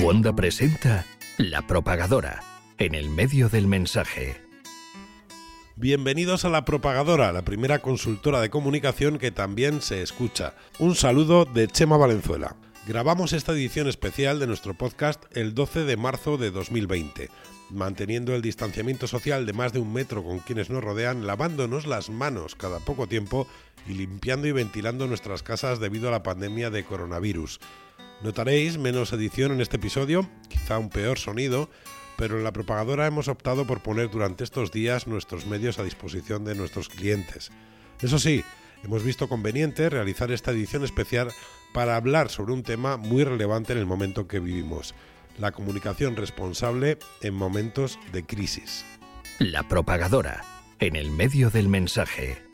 Wanda presenta La Propagadora, en el medio del mensaje. Bienvenidos a La Propagadora, la primera consultora de comunicación que también se escucha. Un saludo de Chema Valenzuela. Grabamos esta edición especial de nuestro podcast el 12 de marzo de 2020, manteniendo el distanciamiento social de más de un metro con quienes nos rodean, lavándonos las manos cada poco tiempo y limpiando y ventilando nuestras casas debido a la pandemia de coronavirus. Notaréis menos edición en este episodio, quizá un peor sonido, pero en la propagadora hemos optado por poner durante estos días nuestros medios a disposición de nuestros clientes. Eso sí, hemos visto conveniente realizar esta edición especial para hablar sobre un tema muy relevante en el momento que vivimos, la comunicación responsable en momentos de crisis. La propagadora, en el medio del mensaje.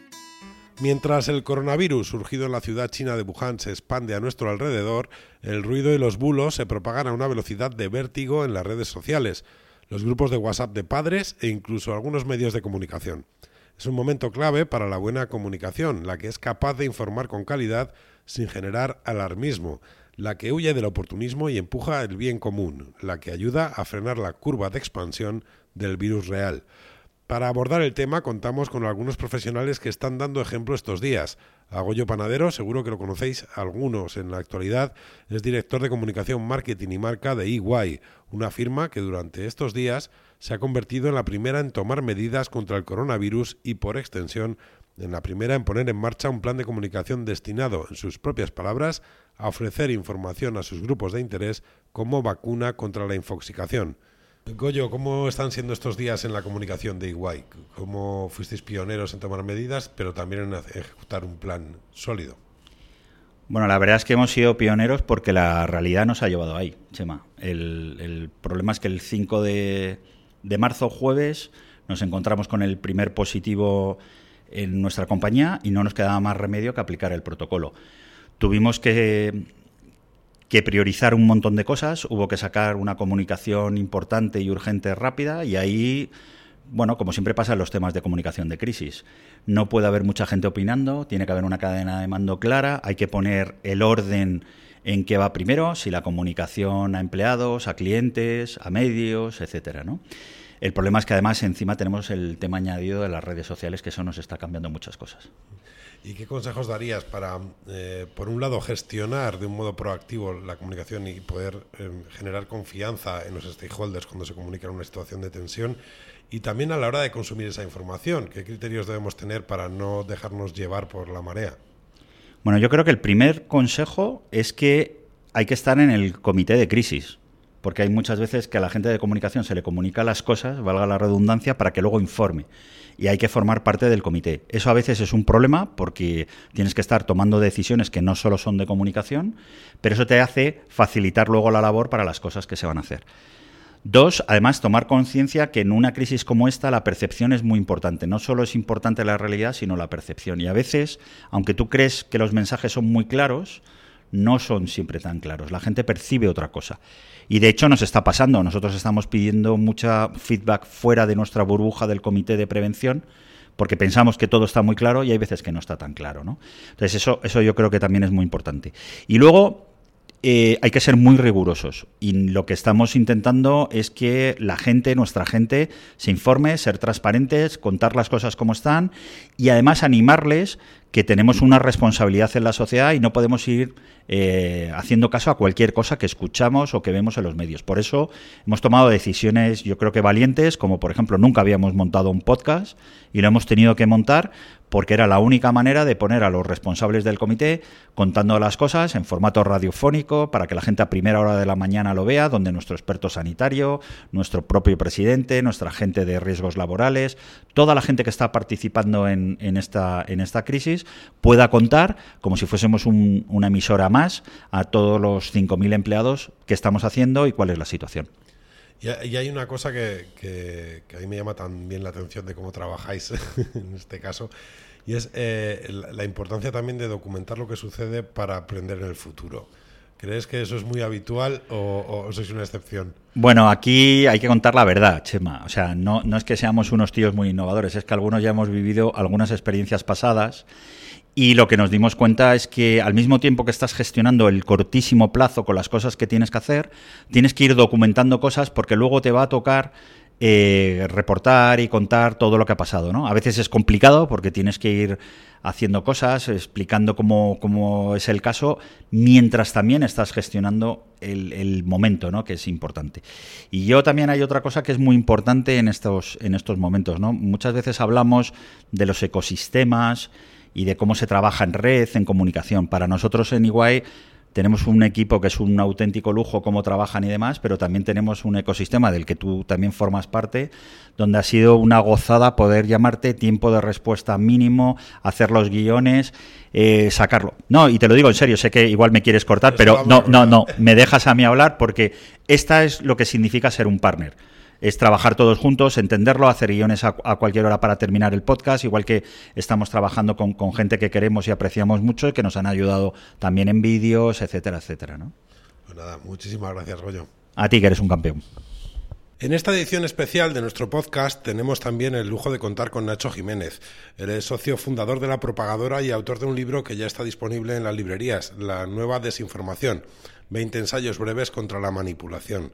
Mientras el coronavirus surgido en la ciudad china de Wuhan se expande a nuestro alrededor, el ruido y los bulos se propagan a una velocidad de vértigo en las redes sociales, los grupos de WhatsApp de padres e incluso algunos medios de comunicación. Es un momento clave para la buena comunicación, la que es capaz de informar con calidad sin generar alarmismo, la que huye del oportunismo y empuja el bien común, la que ayuda a frenar la curva de expansión del virus real. Para abordar el tema contamos con algunos profesionales que están dando ejemplo estos días. Agoyo Panadero, seguro que lo conocéis algunos en la actualidad, es director de comunicación, marketing y marca de EY, una firma que durante estos días se ha convertido en la primera en tomar medidas contra el coronavirus y por extensión en la primera en poner en marcha un plan de comunicación destinado, en sus propias palabras, a ofrecer información a sus grupos de interés como vacuna contra la infoxicación. Goyo, ¿cómo están siendo estos días en la comunicación de Iguay? ¿Cómo fuisteis pioneros en tomar medidas, pero también en ejecutar un plan sólido? Bueno, la verdad es que hemos sido pioneros porque la realidad nos ha llevado ahí, Chema. El, problema es que el 5 de, de marzo, jueves, nos encontramos con el primer positivo en nuestra compañía y no nos quedaba más remedio que aplicar el protocolo. Tuvimos que que priorizar un montón de cosas, hubo que sacar una comunicación importante y urgente rápida y ahí, bueno, como siempre pasa en los temas de comunicación de crisis, no puede haber mucha gente opinando, tiene que haber una cadena de mando clara, hay que poner el orden en qué va primero, si la comunicación a empleados, a clientes, a medios, etcétera, ¿no? El problema es que además encima tenemos el tema añadido de las redes sociales, que eso nos está cambiando muchas cosas. ¿Y qué consejos darías para, eh, por un lado, gestionar de un modo proactivo la comunicación y poder eh, generar confianza en los stakeholders cuando se comunica en una situación de tensión? Y también a la hora de consumir esa información, ¿qué criterios debemos tener para no dejarnos llevar por la marea? Bueno, yo creo que el primer consejo es que hay que estar en el comité de crisis porque hay muchas veces que a la gente de comunicación se le comunica las cosas, valga la redundancia, para que luego informe. Y hay que formar parte del comité. Eso a veces es un problema porque tienes que estar tomando decisiones que no solo son de comunicación, pero eso te hace facilitar luego la labor para las cosas que se van a hacer. Dos, además, tomar conciencia que en una crisis como esta la percepción es muy importante. No solo es importante la realidad, sino la percepción. Y a veces, aunque tú crees que los mensajes son muy claros, no son siempre tan claros. La gente percibe otra cosa. Y de hecho nos está pasando. Nosotros estamos pidiendo mucha feedback fuera de nuestra burbuja del comité de prevención porque pensamos que todo está muy claro y hay veces que no está tan claro. ¿no? Entonces eso, eso yo creo que también es muy importante. Y luego eh, hay que ser muy rigurosos y lo que estamos intentando es que la gente, nuestra gente, se informe, ser transparentes, contar las cosas como están y además animarles que tenemos una responsabilidad en la sociedad y no podemos ir eh, haciendo caso a cualquier cosa que escuchamos o que vemos en los medios. Por eso hemos tomado decisiones, yo creo que valientes, como por ejemplo nunca habíamos montado un podcast y lo hemos tenido que montar porque era la única manera de poner a los responsables del comité contando las cosas en formato radiofónico para que la gente a primera hora de la mañana lo vea, donde nuestro experto sanitario, nuestro propio presidente, nuestra gente de riesgos laborales, toda la gente que está participando en, esta, en esta crisis pueda contar, como si fuésemos una emisora más, a todos los 5.000 empleados que estamos haciendo y cuál es la situación. Y, hay una cosa que, que, a mí me llama también la atención de cómo trabajáis en este caso, y es eh, la importancia también de documentar lo que sucede para aprender en el futuro. ¿Crees que eso es muy habitual o, o sois una excepción? Bueno, aquí hay que contar la verdad, Chema. O sea, no, no es que seamos unos tíos muy innovadores, es que algunos ya hemos vivido algunas experiencias pasadas Y lo que nos dimos cuenta es que al mismo tiempo que estás gestionando el cortísimo plazo con las cosas que tienes que hacer, tienes que ir documentando cosas porque luego te va a tocar eh, reportar y contar todo lo que ha pasado. ¿no? A veces es complicado porque tienes que ir haciendo cosas, explicando cómo, es el caso, mientras también estás gestionando el, momento, ¿no? que es importante. Y yo también hay otra cosa que es muy importante en estos, en estos momentos. ¿no? Muchas veces hablamos de los ecosistemas y de cómo se trabaja en red, en comunicación. Para nosotros en Iguay tenemos un equipo que es un auténtico lujo cómo trabajan y demás, pero también tenemos un ecosistema del que tú también formas parte, donde ha sido una gozada poder llamarte tiempo de respuesta mínimo, hacer los guiones, eh, sacarlo. No, y te lo digo en serio, sé que igual me quieres cortar, pero no, no, no, me dejas a mí hablar porque esta es lo que significa ser un partner es trabajar todos juntos, entenderlo, hacer guiones a, cualquier hora para terminar el podcast, igual que estamos trabajando con, gente que queremos y apreciamos mucho y que nos han ayudado también en vídeos, etcétera, etcétera. ¿no? Pues nada, muchísimas gracias, Rollo. A ti, que eres un campeón. En esta edición especial de nuestro podcast tenemos también el lujo de contar con Nacho Jiménez. Él es socio fundador de La Propagadora y autor de un libro que ya está disponible en las librerías, La Nueva Desinformación. 20 ensayos breves contra la manipulación.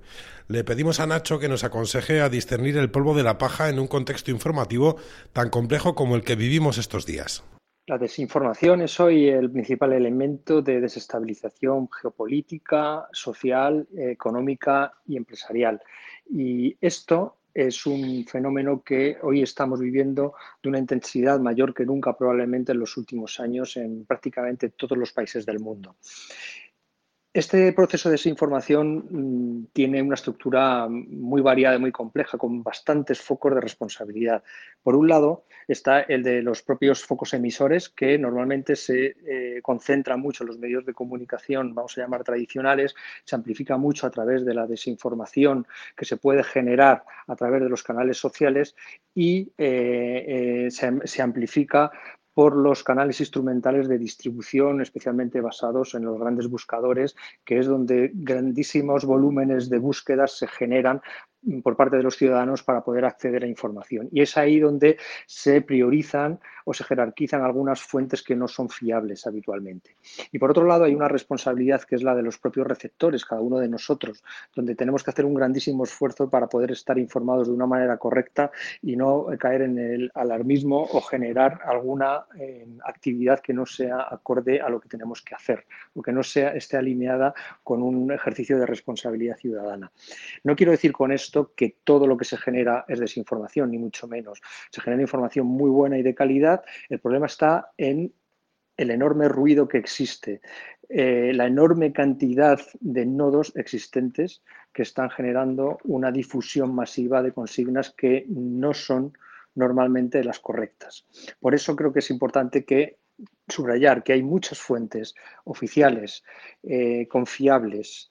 Le pedimos a Nacho que nos aconseje a discernir el polvo de la paja en un contexto informativo tan complejo como el que vivimos estos días. La desinformación es hoy el principal elemento de desestabilización geopolítica, social, económica y empresarial. Y esto es un fenómeno que hoy estamos viviendo de una intensidad mayor que nunca probablemente en los últimos años en prácticamente todos los países del mundo. Este proceso de desinformación mm, tiene una estructura muy variada y muy compleja, con bastantes focos de responsabilidad. Por un lado está el de los propios focos emisores, que normalmente se eh, concentran mucho en los medios de comunicación, vamos a llamar tradicionales, se amplifica mucho a través de la desinformación que se puede generar a través de los canales sociales y eh, eh, se, se amplifica por los canales instrumentales de distribución, especialmente basados en los grandes buscadores, que es donde grandísimos volúmenes de búsquedas se generan por parte de los ciudadanos para poder acceder a información. Y es ahí donde se priorizan o se jerarquizan algunas fuentes que no son fiables habitualmente. Y por otro lado, hay una responsabilidad que es la de los propios receptores, cada uno de nosotros, donde tenemos que hacer un grandísimo esfuerzo para poder estar informados de una manera correcta y no caer en el alarmismo o generar alguna eh, actividad que no sea acorde a lo que tenemos que hacer o que no sea, esté alineada con un ejercicio de responsabilidad ciudadana. No quiero decir con esto que todo lo que se genera es desinformación, ni mucho menos. Se genera información muy buena y de calidad. El problema está en el enorme ruido que existe, eh, la enorme cantidad de nodos existentes que están generando una difusión masiva de consignas que no son normalmente las correctas. Por eso creo que es importante que subrayar que hay muchas fuentes oficiales, eh, confiables,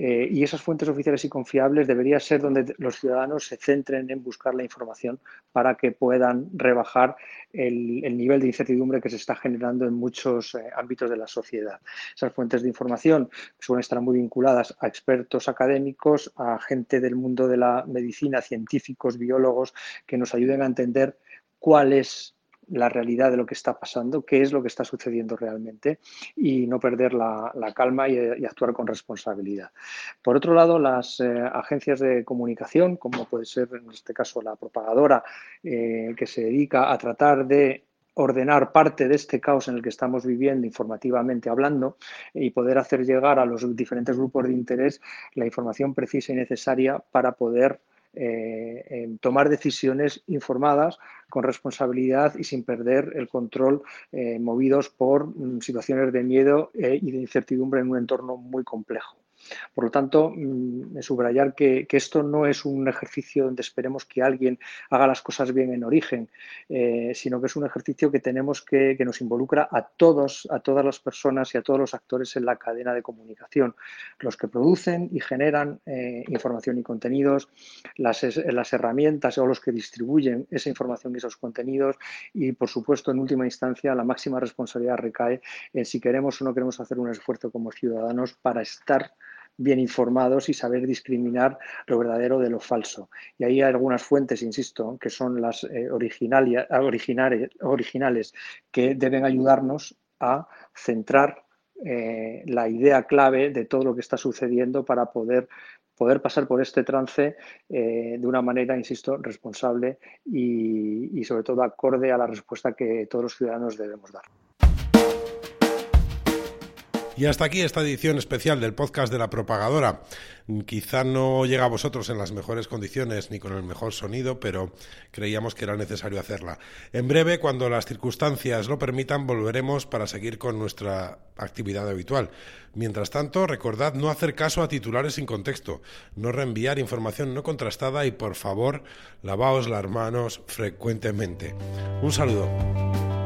eh, y esas fuentes oficiales y confiables debería ser donde los ciudadanos se centren en buscar la información para que puedan rebajar el, nivel de incertidumbre que se está generando en muchos eh, ámbitos de la sociedad. Esas fuentes de información suelen estar muy vinculadas a expertos académicos, a gente del mundo de la medicina, científicos, biólogos, que nos ayuden a entender cuál es la realidad de lo que está pasando, qué es lo que está sucediendo realmente y no perder la, calma y, actuar con responsabilidad. Por otro lado, las eh, agencias de comunicación, como puede ser en este caso la propagadora, eh, que se dedica a tratar de ordenar parte de este caos en el que estamos viviendo informativamente hablando y poder hacer llegar a los diferentes grupos de interés la información precisa y necesaria para poder eh, tomar decisiones informadas, con responsabilidad y sin perder el control, eh, movidos por mm, situaciones de miedo eh, y de incertidumbre en un entorno muy complejo. Por lo tanto, mm, subrayar que, esto no es un ejercicio donde esperemos que alguien haga las cosas bien en origen, eh, sino que es un ejercicio que tenemos que, que, nos involucra a todos, a todas las personas y a todos los actores en la cadena de comunicación, los que producen y generan eh, información y contenidos, las, las herramientas o los que distribuyen esa información y esos contenidos y, por supuesto, en última instancia, la máxima responsabilidad recae en si queremos o no queremos hacer un esfuerzo como ciudadanos para estar bien informados y saber discriminar lo verdadero de lo falso. Y ahí hay algunas fuentes, insisto, que son las eh, originales, originales, que deben ayudarnos a centrar eh, la idea clave de todo lo que está sucediendo para poder poder pasar por este trance eh, de una manera, insisto, responsable y sobre todo acorde a la respuesta que todos los ciudadanos debemos dar. Y hasta aquí esta edición especial del podcast de la propagadora. Quizá no llega a vosotros en las mejores condiciones ni con el mejor sonido, pero creíamos que era necesario hacerla. En breve, cuando las circunstancias lo permitan, volveremos para seguir con nuestra actividad habitual. Mientras tanto, recordad no hacer caso a titulares sin contexto, no reenviar información no contrastada y, por favor, lavaos las manos frecuentemente. Un saludo.